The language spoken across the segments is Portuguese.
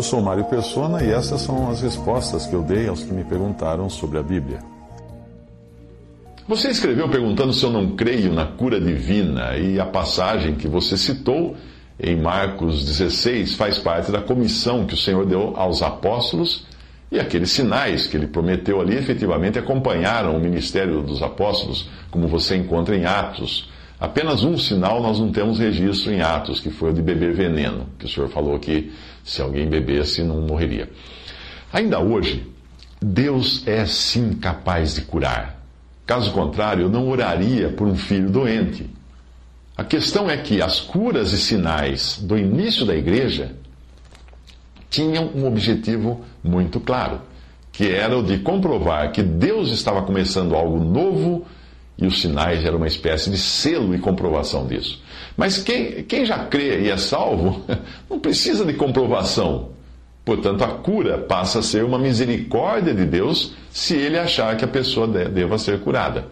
Eu sou Mário Persona e essas são as respostas que eu dei aos que me perguntaram sobre a Bíblia. Você escreveu perguntando se eu não creio na cura divina e a passagem que você citou em Marcos 16 faz parte da comissão que o Senhor deu aos apóstolos e aqueles sinais que ele prometeu ali efetivamente acompanharam o ministério dos apóstolos, como você encontra em Atos. Apenas um sinal nós não temos registro em Atos, que foi o de beber veneno, que o Senhor falou que se alguém bebesse não morreria. Ainda hoje, Deus é sim capaz de curar. Caso contrário, eu não oraria por um filho doente. A questão é que as curas e sinais do início da igreja tinham um objetivo muito claro, que era o de comprovar que Deus estava começando algo novo e os sinais eram uma espécie de selo e comprovação disso. Mas quem, quem já crê e é salvo, não precisa de comprovação. Portanto, a cura passa a ser uma misericórdia de Deus se ele achar que a pessoa deva ser curada.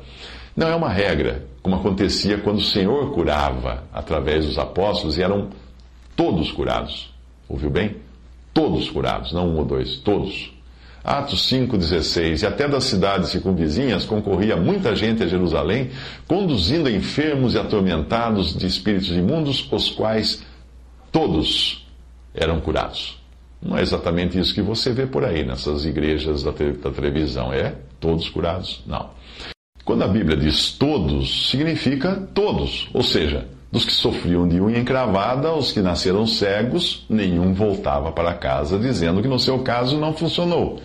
Não é uma regra, como acontecia quando o Senhor curava através dos apóstolos e eram todos curados. Ouviu bem? Todos curados, não um ou dois, todos. Atos 5,16 E até das cidades circunvizinhas concorria muita gente a Jerusalém, conduzindo enfermos e atormentados de espíritos imundos, os quais todos eram curados. Não é exatamente isso que você vê por aí nessas igrejas da, da televisão. É todos curados? Não. Quando a Bíblia diz todos, significa todos, ou seja, dos que sofriam de unha encravada aos que nasceram cegos, nenhum voltava para casa dizendo que no seu caso não funcionou.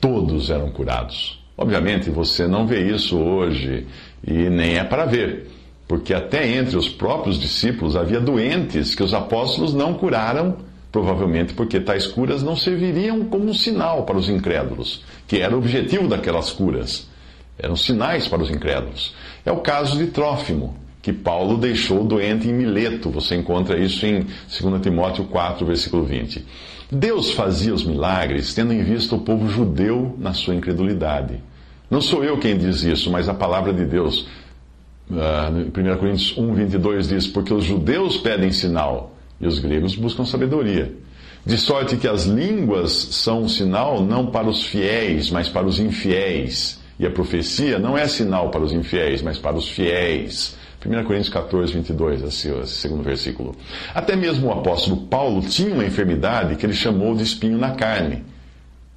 Todos eram curados. Obviamente você não vê isso hoje e nem é para ver, porque até entre os próprios discípulos havia doentes que os apóstolos não curaram, provavelmente porque tais curas não serviriam como um sinal para os incrédulos, que era o objetivo daquelas curas. Eram sinais para os incrédulos. É o caso de Trófimo, que Paulo deixou doente em Mileto. Você encontra isso em 2 Timóteo 4, versículo 20. Deus fazia os milagres tendo em vista o povo judeu na sua incredulidade. Não sou eu quem diz isso, mas a palavra de Deus. Uh, 1 Coríntios 1, 22 diz: Porque os judeus pedem sinal e os gregos buscam sabedoria. De sorte que as línguas são um sinal não para os fiéis, mas para os infiéis e a profecia não é sinal para os infiéis, mas para os fiéis. 1 Coríntios 14, 22, esse segundo versículo. Até mesmo o apóstolo Paulo tinha uma enfermidade que ele chamou de espinho na carne.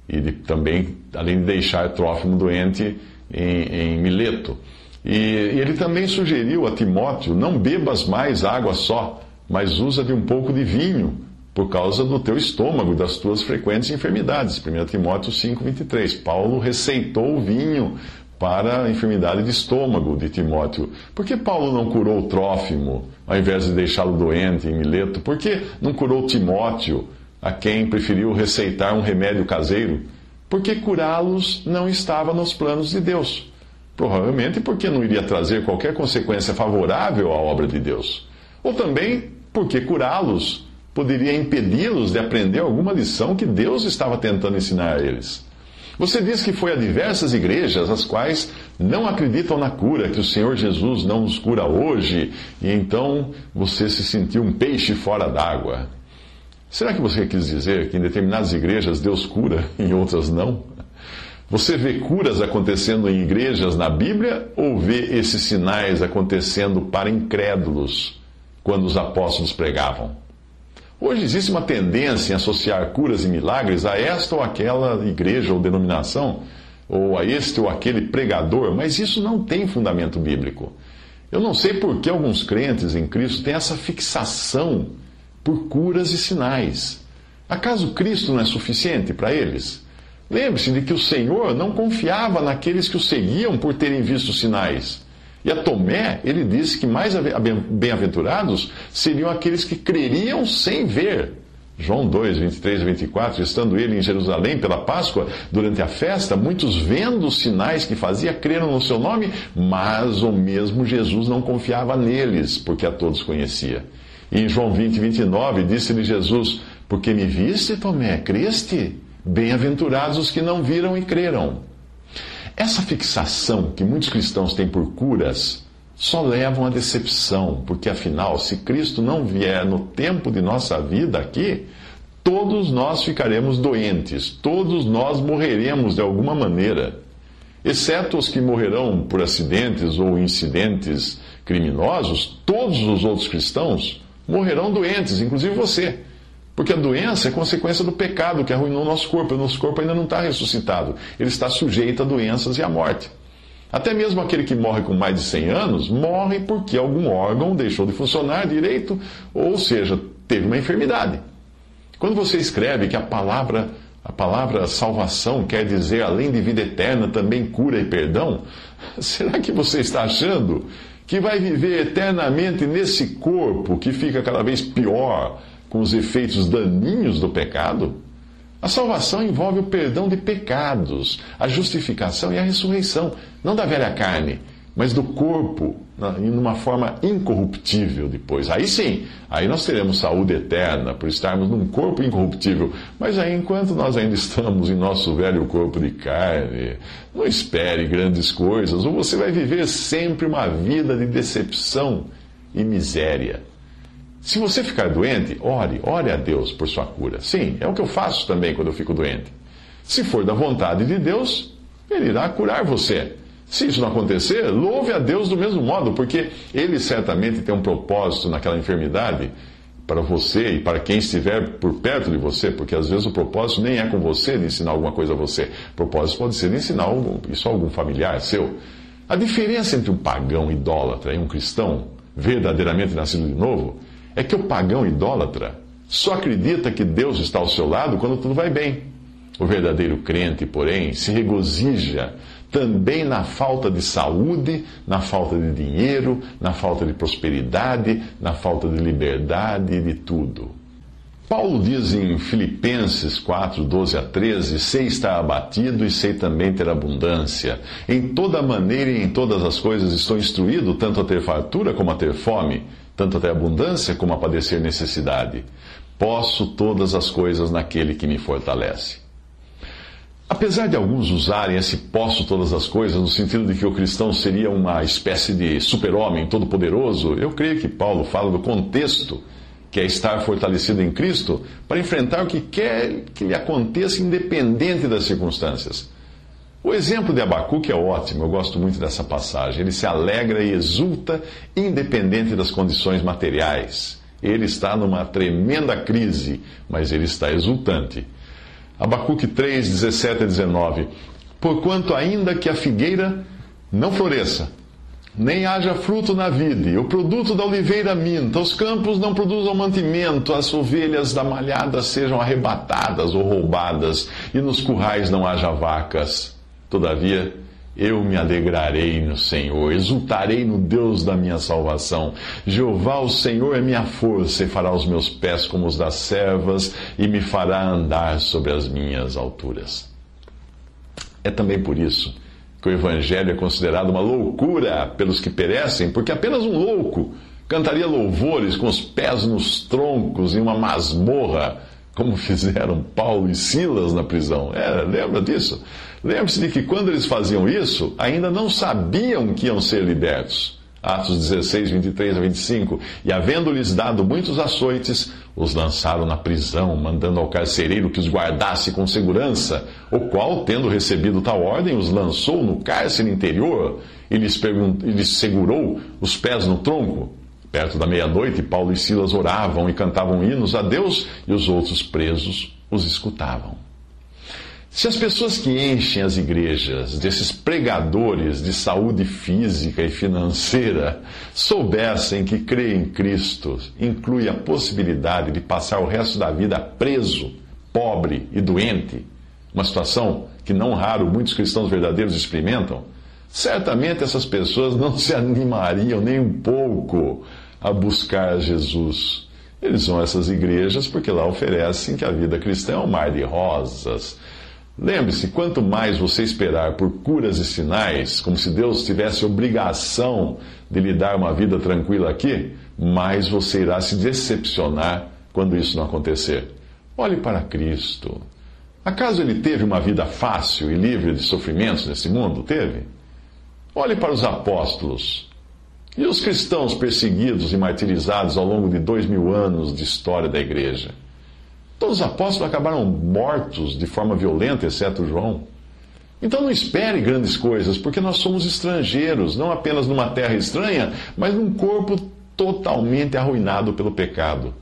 E de, também, além de deixar Trófimo doente em, em Mileto. E, e ele também sugeriu a Timóteo: não bebas mais água só, mas usa de um pouco de vinho por causa do teu estômago, das tuas frequentes enfermidades. 1 Timóteo 5, 23. Paulo receitou o vinho para a enfermidade de estômago de Timóteo. Por que Paulo não curou o Trófimo, ao invés de deixá-lo doente em Mileto? Por que não curou Timóteo, a quem preferiu receitar um remédio caseiro? Porque curá-los não estava nos planos de Deus. Provavelmente porque não iria trazer qualquer consequência favorável à obra de Deus. Ou também porque curá-los poderia impedi-los de aprender alguma lição que Deus estava tentando ensinar a eles. Você diz que foi a diversas igrejas as quais não acreditam na cura, que o Senhor Jesus não nos cura hoje, e então você se sentiu um peixe fora d'água. Será que você quis dizer que em determinadas igrejas Deus cura, em outras não? Você vê curas acontecendo em igrejas na Bíblia ou vê esses sinais acontecendo para incrédulos quando os apóstolos pregavam? Hoje existe uma tendência em associar curas e milagres a esta ou aquela igreja ou denominação, ou a este ou aquele pregador, mas isso não tem fundamento bíblico. Eu não sei por que alguns crentes em Cristo têm essa fixação por curas e sinais. Acaso Cristo não é suficiente para eles? Lembre-se de que o Senhor não confiava naqueles que o seguiam por terem visto sinais. E a Tomé, ele disse que mais bem-aventurados seriam aqueles que creriam sem ver. João 2, 23 e 24, estando ele em Jerusalém pela Páscoa, durante a festa, muitos vendo os sinais que fazia, creram no seu nome, mas o mesmo Jesus não confiava neles, porque a todos conhecia. E em João 20, 29, disse-lhe Jesus: Porque me viste, Tomé, creste? Bem-aventurados os que não viram e creram. Essa fixação que muitos cristãos têm por curas só levam à decepção, porque afinal, se Cristo não vier no tempo de nossa vida aqui, todos nós ficaremos doentes, todos nós morreremos de alguma maneira, exceto os que morrerão por acidentes ou incidentes criminosos, todos os outros cristãos morrerão doentes, inclusive você. Porque a doença é consequência do pecado que arruinou o nosso corpo. O nosso corpo ainda não está ressuscitado. Ele está sujeito a doenças e à morte. Até mesmo aquele que morre com mais de 100 anos morre porque algum órgão deixou de funcionar direito, ou seja, teve uma enfermidade. Quando você escreve que a palavra a palavra salvação quer dizer além de vida eterna também cura e perdão, será que você está achando que vai viver eternamente nesse corpo que fica cada vez pior com os efeitos daninhos do pecado? A salvação envolve o perdão de pecados, a justificação e a ressurreição, não da velha carne, mas do corpo, em uma forma incorruptível depois. Aí sim, aí nós teremos saúde eterna por estarmos num corpo incorruptível. Mas aí, enquanto nós ainda estamos em nosso velho corpo de carne, não espere grandes coisas, ou você vai viver sempre uma vida de decepção e miséria. Se você ficar doente, ore, ore a Deus por sua cura. Sim, é o que eu faço também quando eu fico doente. Se for da vontade de Deus, Ele irá curar você. Se isso não acontecer, louve a Deus do mesmo modo, porque Ele certamente tem um propósito naquela enfermidade para você e para quem estiver por perto de você, porque às vezes o propósito nem é com você de ensinar alguma coisa a você. O propósito pode ser de ensinar isso a algum familiar seu. A diferença entre um pagão idólatra e um cristão verdadeiramente nascido de novo é que o pagão idólatra só acredita que Deus está ao seu lado quando tudo vai bem. O verdadeiro crente, porém, se regozija também na falta de saúde, na falta de dinheiro, na falta de prosperidade, na falta de liberdade, de tudo. Paulo diz em Filipenses 4, 12 a 13: Sei estar abatido e sei também ter abundância. Em toda maneira e em todas as coisas estou instruído, tanto a ter fartura como a ter fome tanto até abundância como a padecer necessidade. Posso todas as coisas naquele que me fortalece. Apesar de alguns usarem esse posso todas as coisas no sentido de que o cristão seria uma espécie de super-homem todo-poderoso, eu creio que Paulo fala do contexto que é estar fortalecido em Cristo para enfrentar o que quer que lhe aconteça independente das circunstâncias. O exemplo de Abacuque é ótimo, eu gosto muito dessa passagem. Ele se alegra e exulta, independente das condições materiais. Ele está numa tremenda crise, mas ele está exultante. Abacuque 3, 17 a 19. Porquanto, ainda que a figueira não floresça, nem haja fruto na vide, o produto da oliveira minta, os campos não produzam mantimento, as ovelhas da malhada sejam arrebatadas ou roubadas, e nos currais não haja vacas Todavia, eu me alegrarei no Senhor, exultarei no Deus da minha salvação. Jeová, o Senhor, é minha força e fará os meus pés como os das servas e me fará andar sobre as minhas alturas. É também por isso que o Evangelho é considerado uma loucura pelos que perecem, porque apenas um louco cantaria louvores com os pés nos troncos em uma masmorra como fizeram Paulo e Silas na prisão. É, lembra disso? Lembre-se de que quando eles faziam isso, ainda não sabiam que iam ser libertos. Atos 16, 23 a 25. E havendo-lhes dado muitos açoites, os lançaram na prisão, mandando ao carcereiro que os guardasse com segurança, o qual, tendo recebido tal ordem, os lançou no cárcere interior e lhes, e lhes segurou os pés no tronco. Perto da meia-noite, Paulo e Silas oravam e cantavam hinos a Deus e os outros presos os escutavam. Se as pessoas que enchem as igrejas desses pregadores de saúde física e financeira soubessem que crer em Cristo inclui a possibilidade de passar o resto da vida preso, pobre e doente, uma situação que não raro muitos cristãos verdadeiros experimentam, certamente essas pessoas não se animariam nem um pouco a buscar Jesus. Eles vão a essas igrejas porque lá oferecem que a vida cristã é um mar de rosas. Lembre-se, quanto mais você esperar por curas e sinais, como se Deus tivesse obrigação de lhe dar uma vida tranquila aqui, mais você irá se decepcionar quando isso não acontecer. Olhe para Cristo. Acaso ele teve uma vida fácil e livre de sofrimentos nesse mundo? Teve? Olhe para os apóstolos. E os cristãos perseguidos e martirizados ao longo de dois mil anos de história da igreja? Todos os apóstolos acabaram mortos de forma violenta, exceto João. Então não espere grandes coisas, porque nós somos estrangeiros, não apenas numa terra estranha, mas num corpo totalmente arruinado pelo pecado.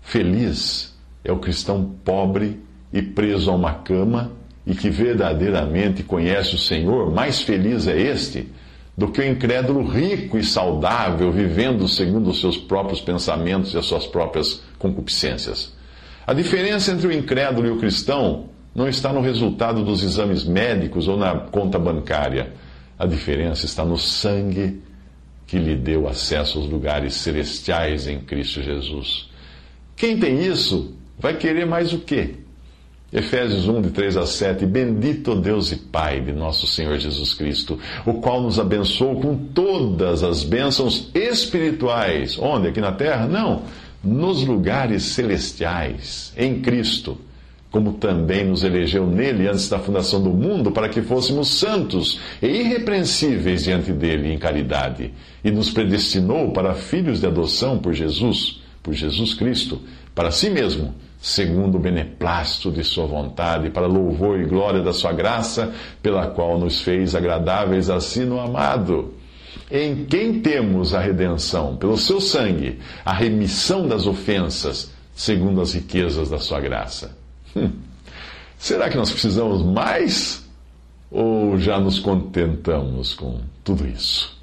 Feliz é o cristão pobre e preso a uma cama e que verdadeiramente conhece o Senhor, mais feliz é este do que o incrédulo rico e saudável, vivendo segundo os seus próprios pensamentos e as suas próprias concupiscências. A diferença entre o incrédulo e o cristão não está no resultado dos exames médicos ou na conta bancária. A diferença está no sangue que lhe deu acesso aos lugares celestiais em Cristo Jesus. Quem tem isso vai querer mais o quê? Efésios 1, de 3 a 7. Bendito Deus e Pai de nosso Senhor Jesus Cristo, o qual nos abençoou com todas as bênçãos espirituais. Onde? Aqui na terra? Não. Nos lugares celestiais, em Cristo. Como também nos elegeu nele antes da fundação do mundo, para que fôssemos santos e irrepreensíveis diante dele em caridade. E nos predestinou para filhos de adoção por Jesus, por Jesus Cristo, para si mesmo segundo o beneplácito de Sua vontade, para louvor e glória da Sua graça, pela qual nos fez agradáveis assim no amado. Em quem temos a redenção, pelo Seu sangue, a remissão das ofensas, segundo as riquezas da Sua graça. Hum. Será que nós precisamos mais? Ou já nos contentamos com tudo isso?